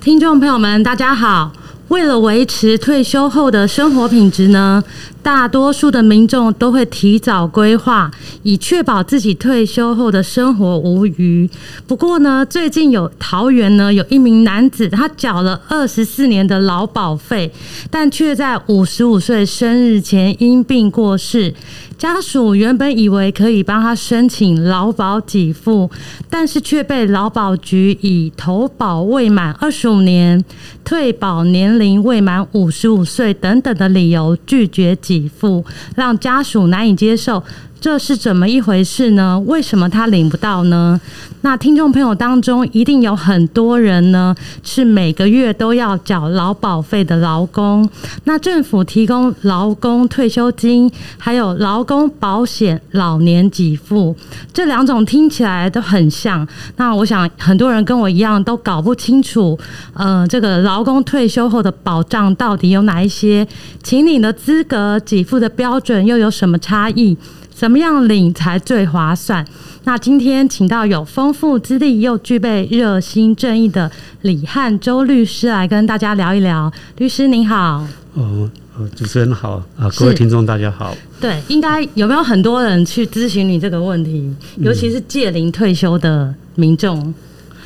听众朋友们，大家好。为了维持退休后的生活品质呢，大多数的民众都会提早规划，以确保自己退休后的生活无虞。不过呢，最近有桃园呢有一名男子，他缴了二十四年的劳保费，但却在五十五岁生日前因病过世。家属原本以为可以帮他申请劳保给付，但是却被劳保局以投保未满二十五年、退保年龄未满五十五岁等等的理由拒绝给付，让家属难以接受。这是怎么一回事呢？为什么他领不到呢？那听众朋友当中一定有很多人呢，是每个月都要缴劳保费的劳工。那政府提供劳工退休金，还有劳工保险老年给付，这两种听起来都很像。那我想很多人跟我一样都搞不清楚，呃，这个劳工退休后的保障到底有哪一些？请领的资格、给付的标准又有什么差异？怎么样领才最划算？那今天请到有丰富资历又具备热心正义的李汉周律师来跟大家聊一聊。律师您好。哦，主持人好啊，各位听众大家好。对，应该有没有很多人去咨询你这个问题？尤其是届龄退休的民众。嗯，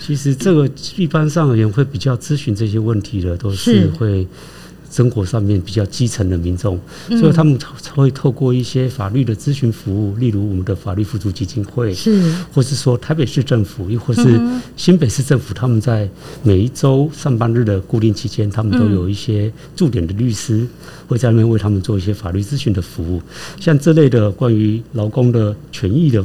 其实这个一般上而言会比较咨询这些问题的，都是会。生活上面比较基层的民众，所以他们才会透过一些法律的咨询服务，例如我们的法律辅助基金会，是，或是说台北市政府，又或是新北市政府，他们在每一周上班日的固定期间，他们都有一些驻点的律师会在那边为他们做一些法律咨询的服务，像这类的关于劳工的权益的。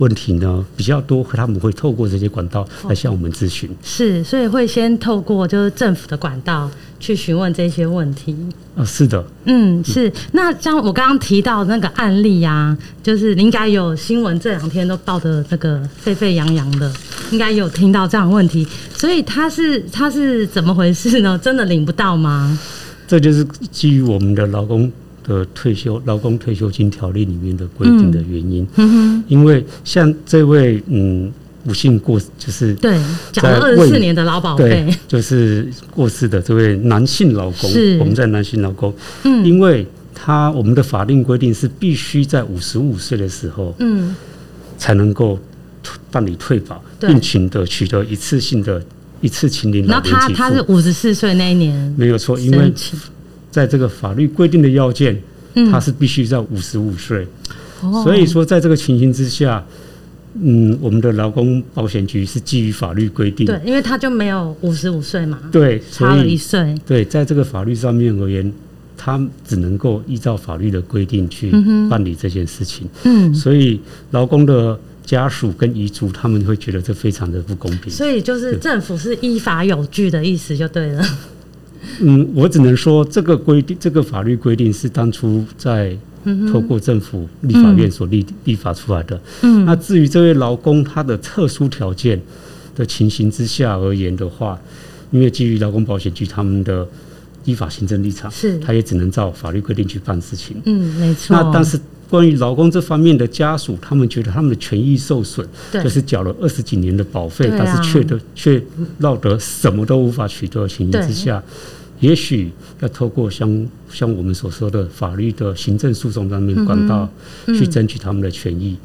问题呢比较多，他们会透过这些管道来向我们咨询。是，所以会先透过就是政府的管道去询问这些问题。啊，是的，嗯，是。那像我刚刚提到那个案例啊，就是应该有新闻这两天都报的那个沸沸扬扬的，应该有听到这样的问题。所以他是他是怎么回事呢？真的领不到吗？这就是基于我们的劳工。的退休劳工退休金条例里面的规定的原因，嗯，因为像这位嗯，不幸过就是对，讲了二十四年的老保费，就是过世的这位男性劳工，我们在男性劳工，嗯，因为他我们的法定规定是必须在五十五岁的时候，嗯，才能够办理退保，并取得取得一次性的一次请领。那他他是五十四岁那一年没有错，因为。在这个法律规定的要件，他是必须在五十五岁，所以说在这个情形之下，嗯，我们的劳工保险局是基于法律规定，对，因为他就没有五十五岁嘛，对，差了一岁，对，在这个法律上面而言，他只能够依照法律的规定去办理这件事情，嗯，所以劳工的家属跟遗族他们会觉得这非常的不公平，所以就是政府是依法有据的意思就对了。嗯，我只能说，这个规定，这个法律规定是当初在透过政府立法院所立立法出来的。嗯，那至于这位劳工他的特殊条件的情形之下而言的话，因为基于劳工保险局他们的依法行政立场，是，他也只能照法律规定去办事情。嗯，没错。那但是关于劳工这方面的家属，他们觉得他们的权益受损，就是缴了二十几年的保费，但是却得却落得什么都无法取得的情形之下。也许要透过像像我们所说的法律的行政诉讼方面管道去争取他们的权益。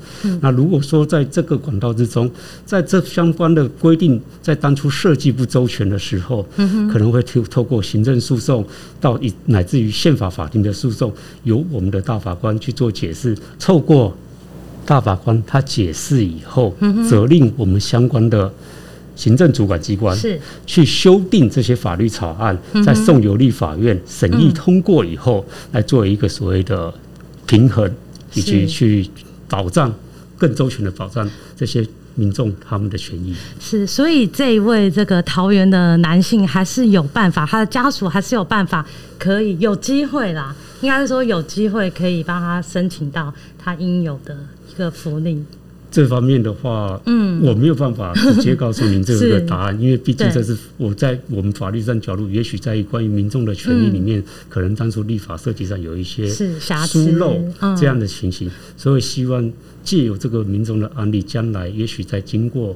那如果说在这个管道之中，在这相关的规定在当初设计不周全的时候，可能会透透过行政诉讼到以乃至于宪法法庭的诉讼，由我们的大法官去做解释。透过大法官他解释以后，责令我们相关的。行政主管机关是去修订这些法律草案，再送由立法院审议通过以后，来做一个所谓的平衡，以及去保障更周全的保障这些民众他们的权益。是，所以这一位这个桃园的男性还是有办法，他的家属还是有办法可以有机会啦，应该是说有机会可以帮他申请到他应有的一个福利。这方面的话，嗯，我没有办法直接告诉您这个 答案，因为毕竟这是我在我们法律上角度，也许在于关于民众的权利里面，可能当初立法设计上有一些疏漏这样的情形，所以希望借由这个民众的案例，将来也许在经过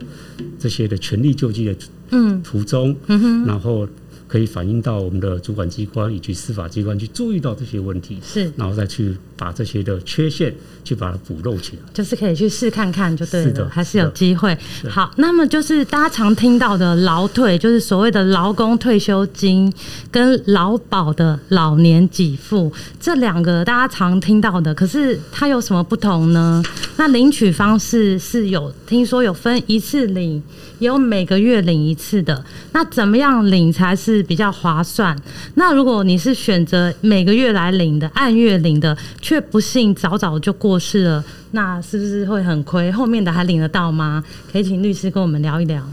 这些的权利救济的嗯。途中，嗯然后。可以反映到我们的主管机关以及司法机关去注意到这些问题，是，然后再去把这些的缺陷去把它补漏起来，就是可以去试看看就对了，是的，还是有机会。好，那么就是大家常听到的劳退，就是所谓的劳工退休金跟劳保的老年给付，这两个大家常听到的，可是它有什么不同呢？那领取方式是有听说有分一次领，有每个月领一次的，那怎么样领才是？比较划算。那如果你是选择每个月来领的，按月领的，却不幸早早就过世了，那是不是会很亏？后面的还领得到吗？可以请律师跟我们聊一聊。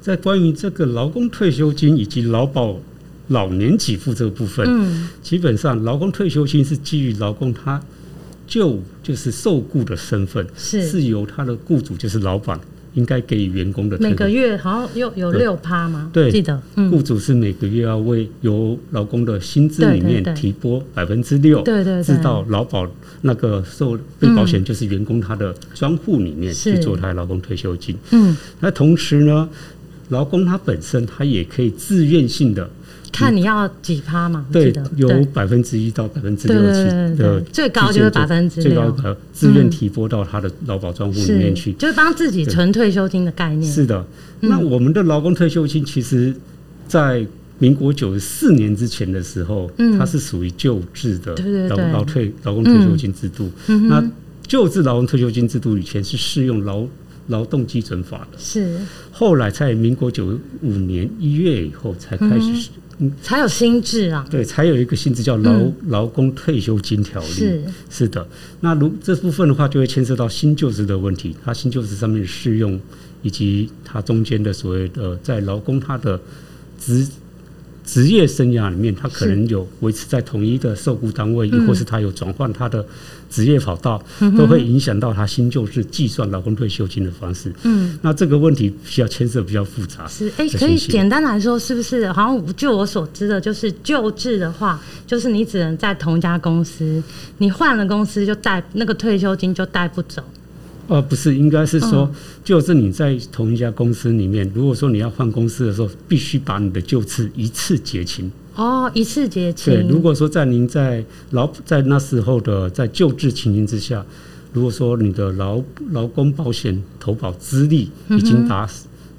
在关于这个劳工退休金以及劳保老年给付这个部分，嗯，基本上劳工退休金是基于劳工他就就是受雇的身份，是是由他的雇主就是老板。应该给予员工的每个月好像有有六趴吗？对，记得，雇主是每个月要为由劳工的薪资里面提拨百分之六，对对，至到劳保那个受被保险就是员工他的专户里面去做他的劳工退休金。嗯，那同时呢，劳工他本身他也可以自愿性的。看你要几趴嘛？对，有百分之一到百分之六七的，最高就是百分之最高的自愿提拨到他的劳保账户里面去，就是帮自己存退休金的概念。是的，那我们的劳工退休金，其实，在民国九十四年之前的时候，它是属于旧制的劳劳退劳工退休金制度。那旧制劳工退休金制度。以前是适用劳劳动基准法的，是后来在民国九五年一月以后才开始。才有新制啊，对，才有一个新制叫劳劳工退休金条例。是。是的，那如这部分的话，就会牵涉到新旧制的问题，它新旧制上面适用，以及它中间的所谓的在劳工他的职。职业生涯里面，他可能有维持在统一的受雇单位，亦或是他有转换他的职业跑道，都会影响到他新旧制计算劳工退休金的方式。嗯，那这个问题比较牵涉比较复杂。是，哎，可以简单来说，是不是？好像就我所知的，就是旧制的话，就是你只能在同一家公司，你换了公司就带那个退休金就带不走。呃，不是，应该是说，就是你在同一家公司里面，如果说你要换公司的时候，必须把你的旧制一次结清。哦，一次结清。对，如果说在您在劳在那时候的在旧制情形之下，如果说你的劳劳工保险投保资历已经达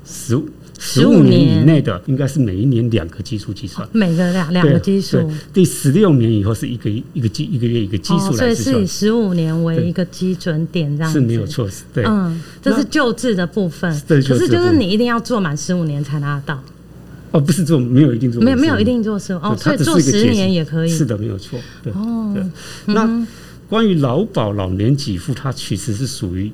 十五。十五年以内的，应该是每一年两个基数计算，每个两两个基数。第十六年以后是一个一个基一个月一个基数来计算，所以是以十五年为一个基准点，这样是没有错。对，嗯，这是救治的部分。可是就是你一定要做满十五年才拿到。哦，不是做，没有一定做，没有没有一定做十五哦，所以做十年也可以。是的，没有错。对哦，那关于劳保老年给付，它其实是属于。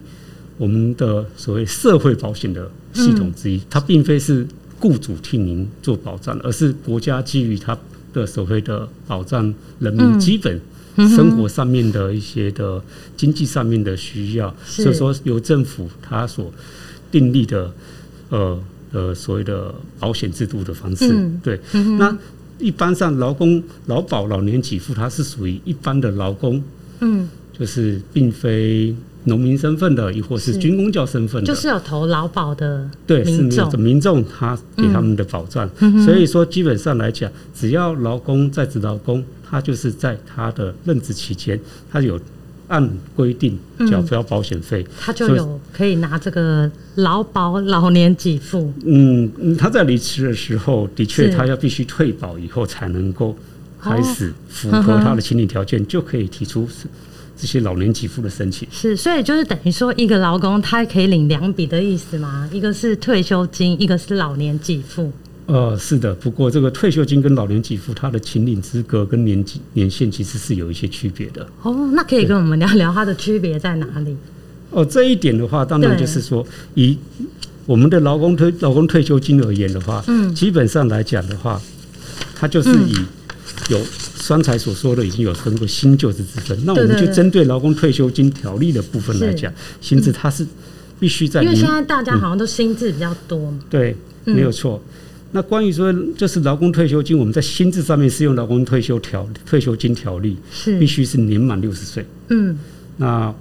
我们的所谓社会保险的系统之一，它并非是雇主替您做保障，而是国家基于它的所谓的保障人民基本生活上面的一些的经济上面的需要，所以说由政府它所订立的呃呃所谓的保险制度的方式。对，那一般上劳工劳保老年给付，它是属于一般的劳工，嗯，就是并非。农民身份的，亦或是军公教身份的，就是有投劳保的，对，是民众民众他给他们的保障。嗯、所以说，基本上来讲，只要劳工在职劳工，他就是在他的任职期间，他有按规定缴交保险费，嗯，他就有可以拿这个劳保老年给付。嗯，他在离职的时候，的确他要必须退保以后才能够开始符合他的心理条件，就可以提出。这些老年给付的申请是，所以就是等于说，一个劳工他可以领两笔的意思吗？一个是退休金，一个是老年给付。呃，是的。不过这个退休金跟老年给付，它的请领资格跟年纪年限其实是有一些区别的。哦，那可以跟我们聊聊它的区别在哪里？哦，这一点的话，当然就是说，以我们的劳工退劳工退休金而言的话，嗯，基本上来讲的话，它就是以有刚才所说的已经有分过新旧制之分。那我们就针对劳工退休金条例的部分来讲，薪资它是必须在，因为现在大家好像都薪资比较多嘛。对，没有错。那关于说就是劳工退休金，我们在薪资上面适用劳工退休条退休金条例，是必须是年满六十岁。嗯，那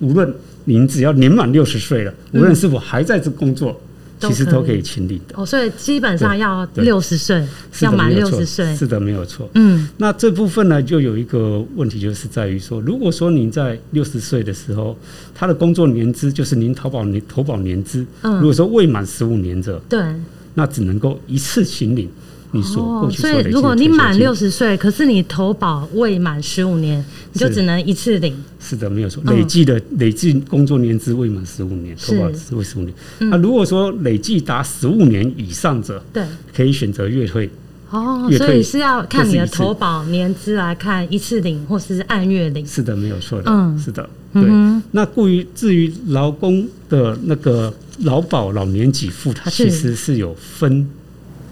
无论您只要年满六十岁了，无论是否还在这工作，其实都可以请领的。哦，所以基本上要六十岁，要满六十岁，是的，没有错。嗯，那这部分呢，就有一个问题，就是在于说，如果说您在六十岁的时候，他的工作年资就是您投保年投保年资，嗯，如果说未满十五年者，对。那只能够一次请领你所过去所以如果你满六十岁，可是你投保未满十五年，你就只能一次领。是的，没有错。累计的累计工作年资未满十五年，投保是未十五年。那如果说累计达十五年以上者，对，可以选择月退。哦，所以是要看你的投保年资来看，一次领或是按月领。是的，没有错的。嗯，是的，对。那过于至于劳工的那个。劳保老年给付，它其实是有分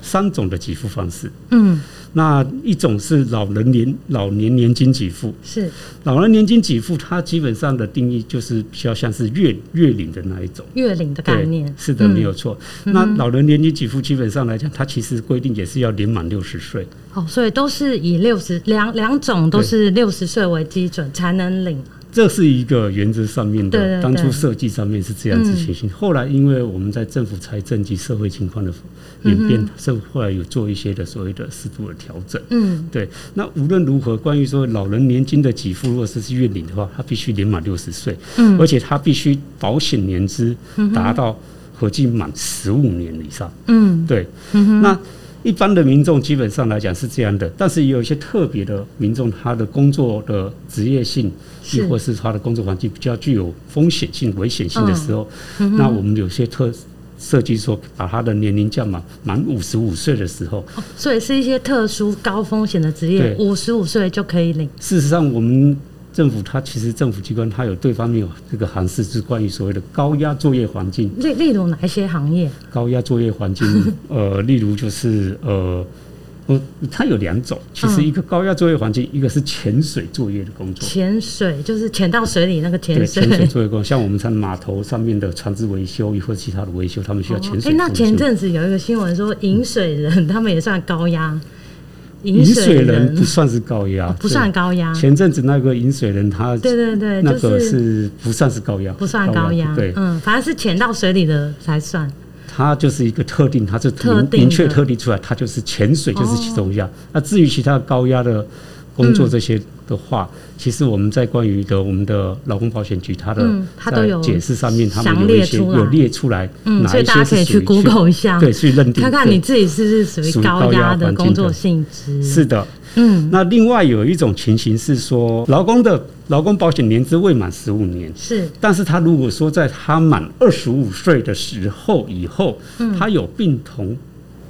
三种的给付方式。嗯，那一种是老人年老年年金给付，是老人年金给付，它基本上的定义就是比较像是月月领的那一种月领的概念。是的，没有错。嗯、那老人年金给付基本上来讲，它其实规定也是要年满六十岁。哦，所以都是以六十两两种都是六十岁为基准才能领。这是一个原则上面的，当初设计上面是这样子情形。后来因为我们在政府财政及社会情况的演变，社会后来有做一些的所谓的适度的调整。嗯，对。那无论如何，关于说老人年金的给付，如果是月领的话，他必须年满六十岁，嗯，而且他必须保险年资达到合计满十五年以上。嗯，对。那。一般的民众基本上来讲是这样的，但是也有一些特别的民众，他的工作的职业性，亦或是他的工作环境比较具有风险性、危险性的时候，嗯、那我们有些特设计说，把他的年龄降满满五十五岁的时候，哦，所以是一些特殊高风险的职业，五十五岁就可以领。事实上，我们。政府它其实政府机关它有对方面有这个函释，是关于所谓的高压作业环境。例例如哪一些行业？高压作业环境，呃，例如就是呃，呃，它有两种。其实一个高压作业环境，嗯、一个是潜水作业的工作。潜水就是潜到水里那个潜水。潜水作业工作，像我们在码头上面的船只维修，或者其他的维修，他们需要潜水。哎、哦欸，那前阵子有一个新闻说，引水人 他们也算高压。引水人不算是高压，不算高压。前阵子那个饮水人，他对对对，那个是不算是高压，不算高压。对，嗯，反正是潜到水里的才算。它就是一个特定，它是明明确特定出来，它就是潜水就是其中一项。那至于其他高压的工作这些的话，其实我们在关于的我们的劳工保险局，它的在解释上面，他们有一些有列出来，嗯，所以大家可以去 Google 一下，对，去认定，看看你自己是不是属于高压的工作性质。是的，嗯。那另外有一种情形是说，劳工的劳工保险年资未满十五年，是，但是他如果说在他满二十五岁的时候以后，他有病童。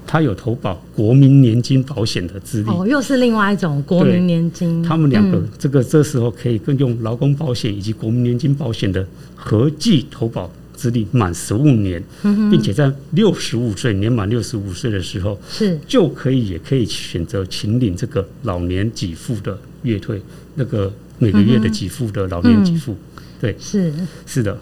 他有投保国民年金保险的资历哦，又是另外一种国民年金。他们两个这个这时候可以更用劳工保险以及国民年金保险的合计投保资历满十五年，并且在六十五岁年满六十五岁的时候是就可以也可以选择请领这个老年给付的月退，那个每个月的给付的老年给付。对，是是的。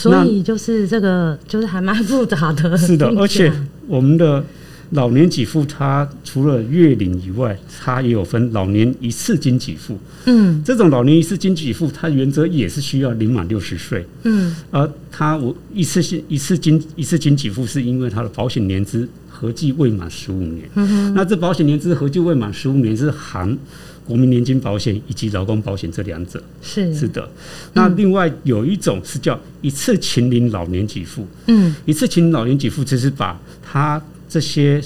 所以就是这个，就是还蛮复杂的。是的，而且我们的老年给付，它除了月领以外，它也有分老年一次金给付。嗯，这种老年一次金给付，它原则也是需要领满六十岁。嗯，而它我一次性一次金一次金给付，是因为它的保险年资合计未满十五年。嗯哼，那这保险年资合计未满十五年是含。国民年金保险以及劳工保险这两者。是。是的，那另外有一种是叫一次请领老年给付，嗯，一次请领老年给付就是把他这些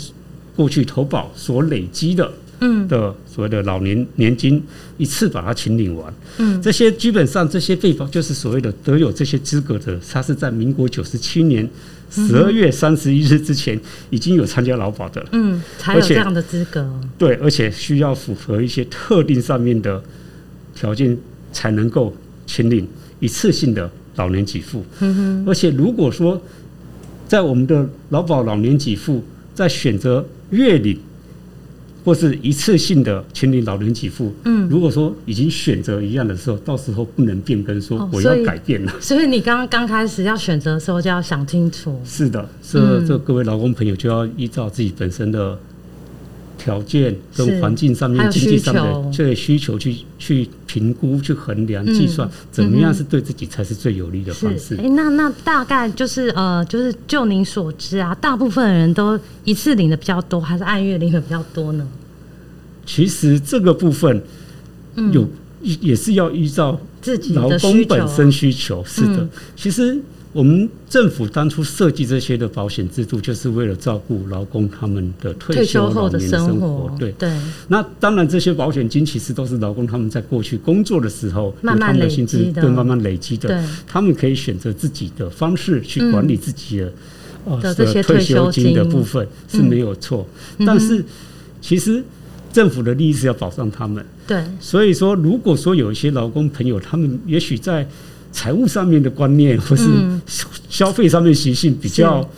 过去投保所累积的，嗯。的所谓的老年年金一次把它请领完，嗯，这些基本上这些被保就是所谓的得有这些资格的，他是在民国九十七年。十二月三十一日之前已经有参加劳保的了，嗯，才有这样的资格。对，而且需要符合一些特定上面的条件，才能够签订一次性的老年给付。嗯、而且如果说在我们的劳保老年给付在选择月领或是一次性的请你老人给付，嗯，如果说已经选择一样的时候，到时候不能变更，说我要改变了。哦、所以，所以你刚刚刚开始要选择的时候，就要想清楚。是的，这这各位劳工朋友就要依照自己本身的。条件跟环境上面、经济上的这些需求去去评估、去衡量、计算，怎么样是对自己才是最有利的方式？哎，那那大概就是呃，就是就您所知啊，大部分的人都一次领的比较多，还是按月领的比较多呢？其实这个部分有也是要依照自己劳工本身需求。是的，其实。我们政府当初设计这些的保险制度，就是为了照顾劳工他们的退休老年的生活。对对。那当然，这些保险金其实都是劳工他们在过去工作的时候，慢慢累积的，对，慢慢累积的。对。他们可以选择自己的方式去管理自己的呃的退休金的部分是没有错。但是，其实政府的利益是要保障他们。对。所以说，如果说有一些劳工朋友，他们也许在财务上面的观念，或是消费上面习性比较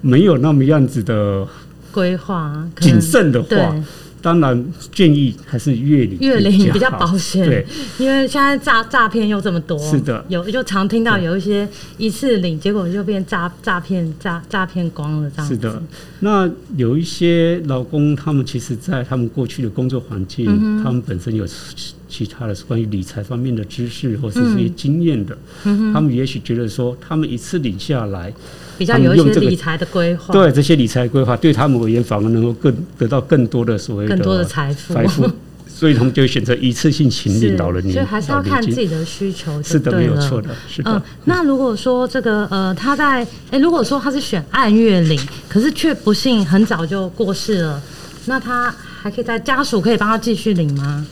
没有那么样子的规划谨慎的话。当然，建议还是月领月领比较保险。对，因为现在诈诈骗又这么多，是的，有就常听到有一些一次领，结果就变诈诈骗诈诈骗光了这样。是的，那有一些老公，他们其实，在他们过去的工作环境，嗯、他们本身有其他的关于理财方面的知识或是这些经验的，嗯、他们也许觉得说，他们一次领下来。比较有一些理财的规划，对这些理财规划，对他们而言反而能够更得到更多的所谓更多的财富，财富，所以他们就会选择一次性请领老人年，所以还是要看自己的需求。是的，没有错的，是的。呃、那如果说这个呃，他在哎、欸，如果说他是选按月领，可是却不幸很早就过世了，那他还可以在家属可以帮他继续领吗？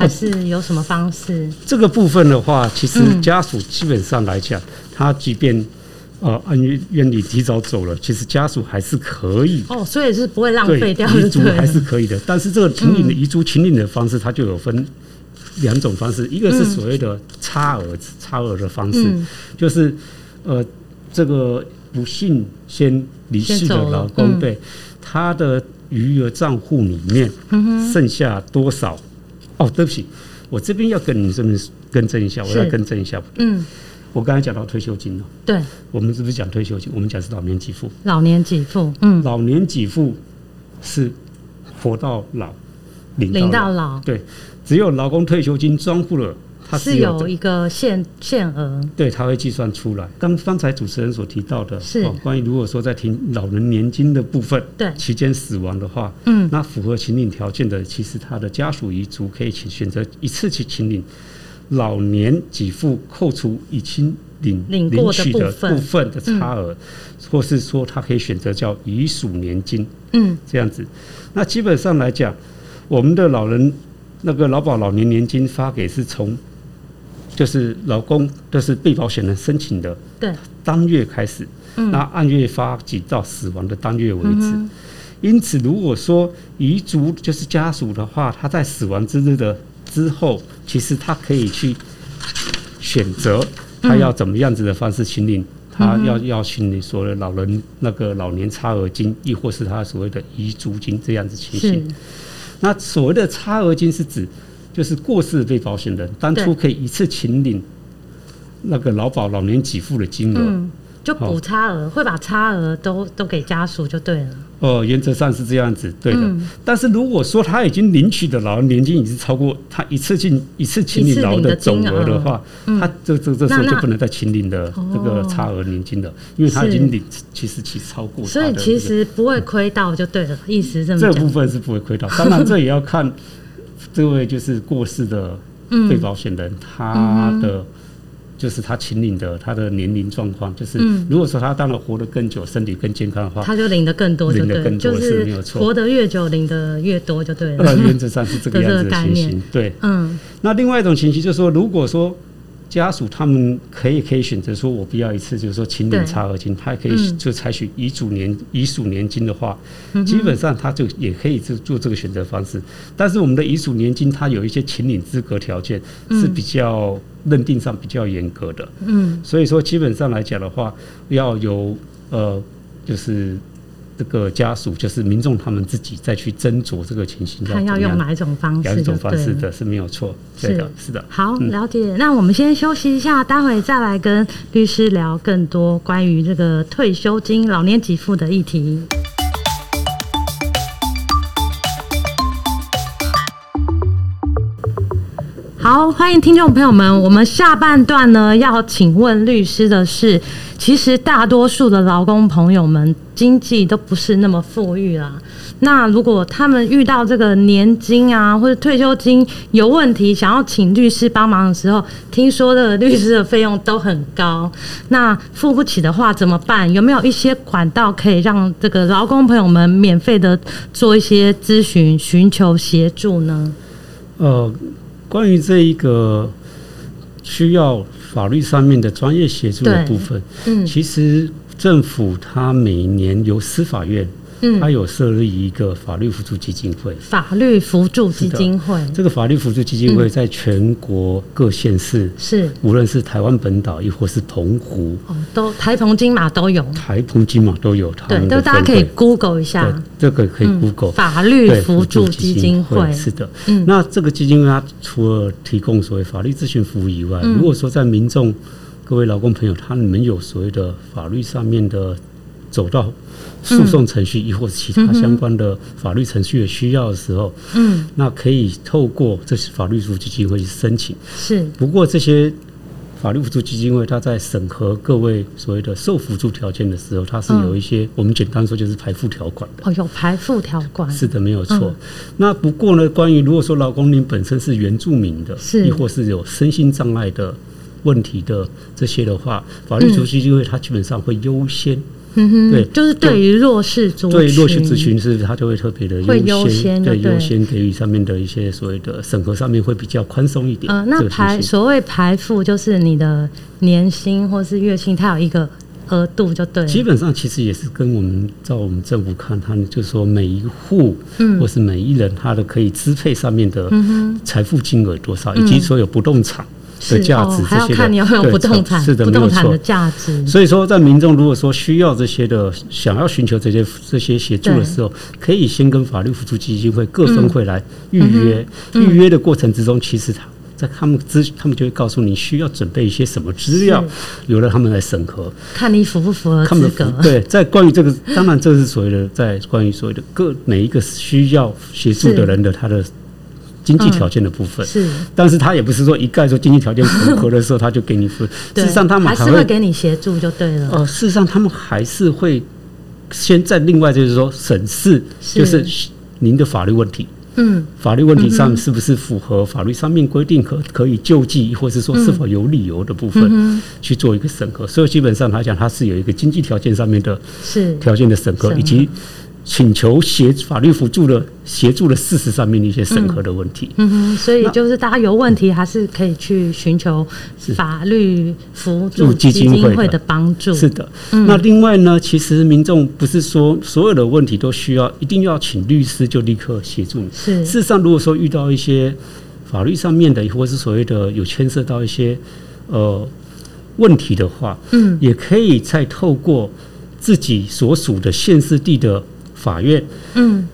还是有什么方式？呃、这个部分的话，其实家属基本上来讲，嗯、他即便。呃，按院里提早走了，其实家属还是可以哦，所以是不会浪费掉，遗嘱还是可以的。但是这个请领的遗嘱请领的方式，它就有分两种方式，一个是所谓的差额差额的方式，就是呃，这个不幸先离世的老公，对他的余额账户里面剩下多少？哦，对不起，我这边要跟你这边更正一下，我要更正一下，嗯。我刚才讲到退休金了，对，我们是不是讲退休金？我们讲是老年给付。老年给付，嗯，老年给付是活到老。领到老，对，只有劳工退休金装付了，它是有，一个限限额，对，它会计算出来。刚刚才主持人所提到的是、哦、关于如果说在停老人年金的部分，对，期间死亡的话，嗯，那符合请领条件的，其实他的家属遗嘱可以请选择一次去请领。老年给付扣除已经领领取的部分的差额，或是说他可以选择叫遗属年金，嗯，这样子。那基本上来讲，我们的老人那个劳保老年年金发给是从，就是劳工就是被保险人申请的，对，当月开始，那按月发给到死亡的当月为止。因此，如果说遗嘱就是家属的话，他在死亡之日的。之后，其实他可以去选择他要怎么样子的方式请领，他要要请你所谓的老人那个老年差额金，亦或是他所谓的遗嘱金这样子情形。那所谓的差额金是指，就是过世的被保险人当初可以一次请领那个劳保老年给付的金额。就补差额，会把差额都都给家属就对了。哦，原则上是这样子，对的。嗯、但是如果说他已经领取的老人年金已经超过他一次性一次请领劳的总额的话，他这这这时候就不能再请领的这个差额年金了，因为他已经领其实其实超过。所以其实不会亏到就对了，意思这么。这部分是不会亏到，当然这也要看这位就是过世的被保险人他的。就是他请领的，他的年龄状况，就是如果说他当然活得更久，身体更健康的话，他就领的更多，领的更多是没有错。活得越久，领的越多就对了。原则上是这个样子的情形，对，嗯。那另外一种情形就是说，如果说家属他们可以可以选择说，我不要一次，就是说请领差额金，他也可以就采取遗嘱年遗属年金的话，基本上他就也可以做做这个选择方式。但是我们的遗属年金，它有一些请领资格条件是比较认定上比较严格的。嗯，所以说基本上来讲的话，要有呃就是。这个家属就是民众，他们自己再去斟酌这个情形，看要用哪一种方式，哪一种方式的是没有错，是的，是的。好，了解。那我们先休息一下，待会再来跟律师聊更多关于这个退休金、老年给付的议题。好，欢迎听众朋友们。我们下半段呢，要请问律师的是，其实大多数的劳工朋友们经济都不是那么富裕啦。那如果他们遇到这个年金啊或者退休金有问题，想要请律师帮忙的时候，听说的律师的费用都很高。那付不起的话怎么办？有没有一些管道可以让这个劳工朋友们免费的做一些咨询，寻求协助呢？呃。关于这一个需要法律上面的专业协助的部分，嗯，其实政府它每年由司法院。嗯，他有设立一个法律辅助基金会。法律辅助基金会，这个法律辅助基金会在全国各县市是，无论是台湾本岛亦或是澎湖，哦，都台澎金马都有。台澎金马都有，对，都大家可以 Google 一下，这个可以 Google 法律辅助基金会。是的，嗯，那这个基金会它除了提供所谓法律咨询服务以外，如果说在民众各位劳工朋友，他们有所谓的法律上面的走到。诉讼程序，亦或是其他相关的法律程序的需要的时候，嗯，那可以透过这些法律辅助基金会去申请。是，不过这些法律辅助基金会，它在审核各位所谓的受辅助条件的时候，它是有一些我们简单说就是排付条款的。哦，有排付条款。是的，没有错。那不过呢，关于如果说劳工您本身是原住民的，是，亦或是有身心障碍的问题的这些的话，法律辅助基金会它基本上会优先。嗯哼，对，就是对于弱势族群，对弱势族群是他就会特别的优先，对优先给予上面的一些所谓的审核上面会比较宽松一点。呃，那排所谓排付就是你的年薪或是月薪，它有一个额度就对。基本上其实也是跟我们照我们政府看，他们就是说每一户，嗯，或是每一人他的可以支配上面的财富金额多少，以及所有不动产。的价值，这些的，还要看你有没有不动产，是的，不动产的价值。所以说，在民众如果说需要这些的，想要寻求这些这些协助的时候，可以先跟法律辅助基金会各分会来预约。预约的过程之中，其实他在他们资，他们就会告诉你需要准备一些什么资料，由了他们来审核，看你符不符合资格。对，在关于这个，当然这是所谓的，在关于所谓的各每一个需要协助的人的他的。经济条件的部分、嗯、是，但是他也不是说一概说经济条件符合的时候他就给你付，事实上他们还，还是会给你协助就对了。呃，事实上他们还是会先在另外就是说审视，就是您的法律问题，嗯，法律问题上是不是符合法律上面规定可可以救济，或是说是否有理由的部分去做一个审核。所以基本上来讲，它是有一个经济条件上面的是。条件的审核。以及。请求协法律辅助的协助的事实上面的一些审核的问题，嗯哼，所以就是大家有问题还是可以去寻求法律辅助基金会的帮助。是的，那另外呢，其实民众不是说所有的问题都需要一定要请律师就立刻协助你。是，事实上如果说遇到一些法律上面的，或是所谓的有牵涉到一些呃问题的话，嗯，也可以再透过自己所属的县市地的。法院，嗯，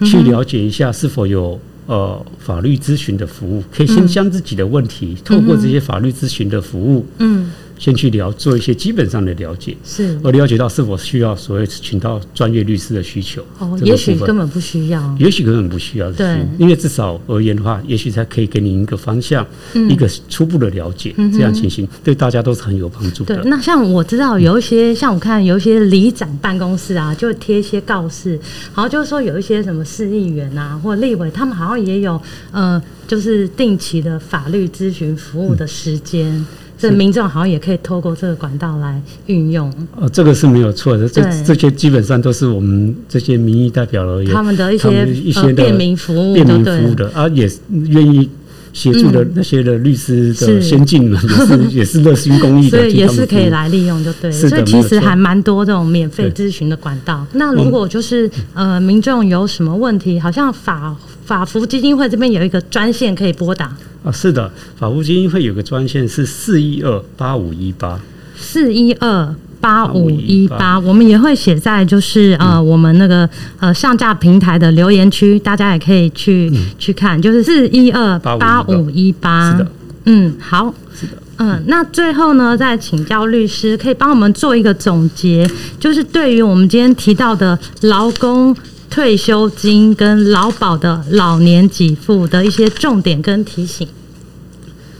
去了解一下是否有呃法律咨询的服务，可以先将自己的问题透过这些法律咨询的服务，嗯。先去了做一些基本上的了解，是而了解到是否需要所谓请到专业律师的需求。哦，也许根本不需要，也许根本不需要。对，因为至少而言的话，也许才可以给你一个方向，嗯、一个初步的了解。嗯、这样情形对大家都是很有帮助的。对，那像我知道有一些，像我看有一些里长办公室啊，就贴一些告示，好像就是说有一些什么市议员啊或立委，他们好像也有呃，就是定期的法律咨询服务的时间。嗯这民众好像也可以透过这个管道来运用。呃，这个是没有错的。这这些基本上都是我们这些民意代表而言，他们的一些一些便民服务，便民服务的啊，也愿意协助的那些的律师的先进们，也是 也是热心公益的，所以也是可以来利用，就对。所以其实还蛮多这种免费咨询的管道。那如果就是呃，民众有什么问题，好像法法服基金会这边有一个专线可以拨打啊。是的，法扶基金会有个专线是四一二八五一八四一二。八五一八，我们也会写在就是呃、嗯、我们那个呃上架平台的留言区，大家也可以去、嗯、去看，就是四一二八五一八。是的，嗯，好，是的，嗯，那最后呢，再请教律师，可以帮我们做一个总结，就是对于我们今天提到的劳工退休金跟劳保的老年给付的一些重点跟提醒。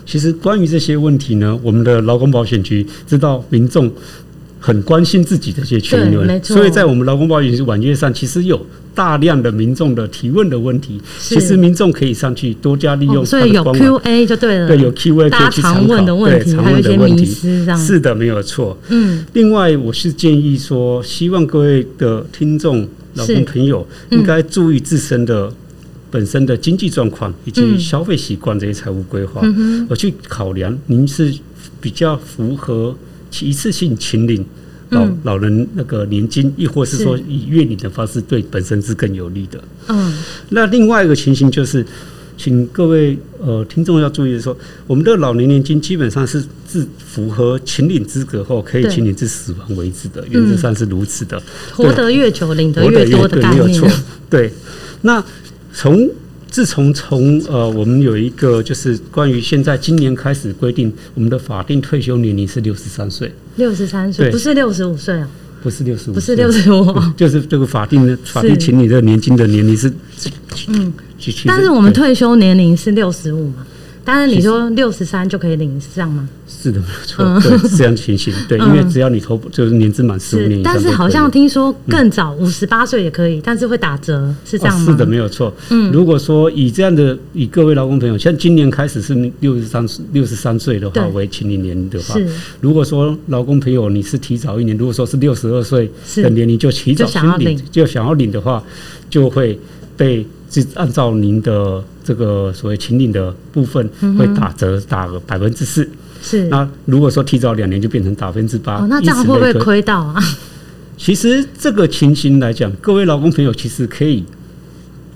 其实关于这些问题呢，我们的劳工保险局知道民众。很关心自己的一些权益，所以在我们劳工保险网页上，其实有大量的民众的提问的问题。其实民众可以上去多加利用，所以有 Q&A 就对了。对，有 Q&A 可以去参考。对，还有一些迷思这样。是的，没有错。嗯。另外，我是建议说，希望各位的听众、劳工朋友应该注意自身的本身的经济状况以及消费习惯这些财务规划，我去考量您是比较符合。一次性请领老老人那个年金，亦或是说以月领的方式，对本身是更有利的。嗯，那另外一个情形就是，请各位呃听众要注意的说，我们的老年年金基本上是自符合请领资格后可以请领至死亡为止的，原则上是如此的。活得越久，领得越多的概念。没有错。对，那从。自从从呃，我们有一个就是关于现在今年开始规定，我们的法定退休年龄是六十三岁，六十三岁，不是六十五岁啊，不是六十五，不是六十五，就是这个法定的 法定请你的年金的年龄是，嗯，但是我们退休年龄是六十五嘛。当然，你说六十三就可以领上吗？是的，没有错，这样情形。对，因为只要你投就是年资满十五年以上，但是好像听说更早五十八岁也可以，但是会打折，是这样吗？是的，没有错。嗯，如果说以这样的以各位劳工朋友，像今年开始是六十三六十三岁的话为请领年龄的话，如果说劳工朋友你是提早一年，如果说是六十二岁的年龄就提早请领，就想要领的话，就会被。是按照您的这个所谓请领的部分会打折打个百分之四，是。那如果说提早两年就变成百分之八，那这样会不会亏到啊？其实这个情形来讲，各位劳工朋友其实可以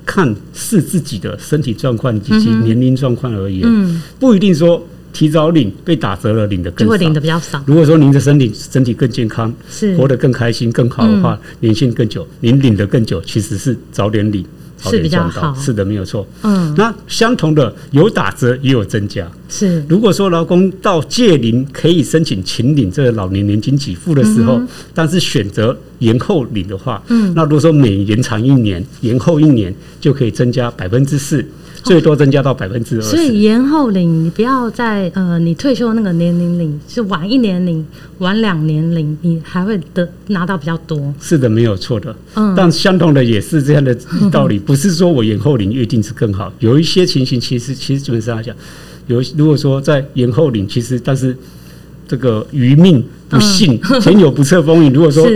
看视自己的身体状况以及年龄状况而言，嗯，不一定说提早领被打折了领的更少，会领的比较少。如果说您的身体身体更健康，是活得更开心更好的话，年限更久，您领的更久，其实是早点领。好，是的，没有错。嗯，那相同的有打折也有增加。是，如果说劳工到届龄可以申请请领这个老年年金给付的时候，但是选择延后领的话，嗯，那如果说每延长一年，延后一年就可以增加百分之四。最多增加到百分之二十，所以延后领，你不要在呃，你退休那个年龄领，是晚一年领，晚两年领，你还会得拿到比较多。是的，没有错的。嗯，但相同的也是这样的道理，不是说我延后领一定是更好。有一些情形，其实其实基本上来讲，有如果说在延后领，其实但是这个余命不幸，前有不测风云。如果说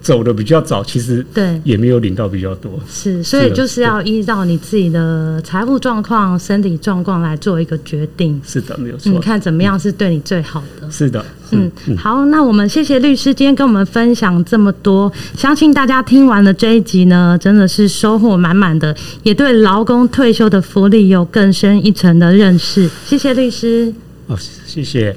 走的比较早，其实对也没有领到比较多。是，所以就是要依照你自己的财务状况、身体状况来做一个决定。是的，没有错。你看怎么样是对你最好的？是的，嗯，好，那我们谢谢律师今天跟我们分享这么多，相信大家听完了这一集呢，真的是收获满满的，也对劳工退休的福利有更深一层的认识。谢谢律师。哦，谢谢。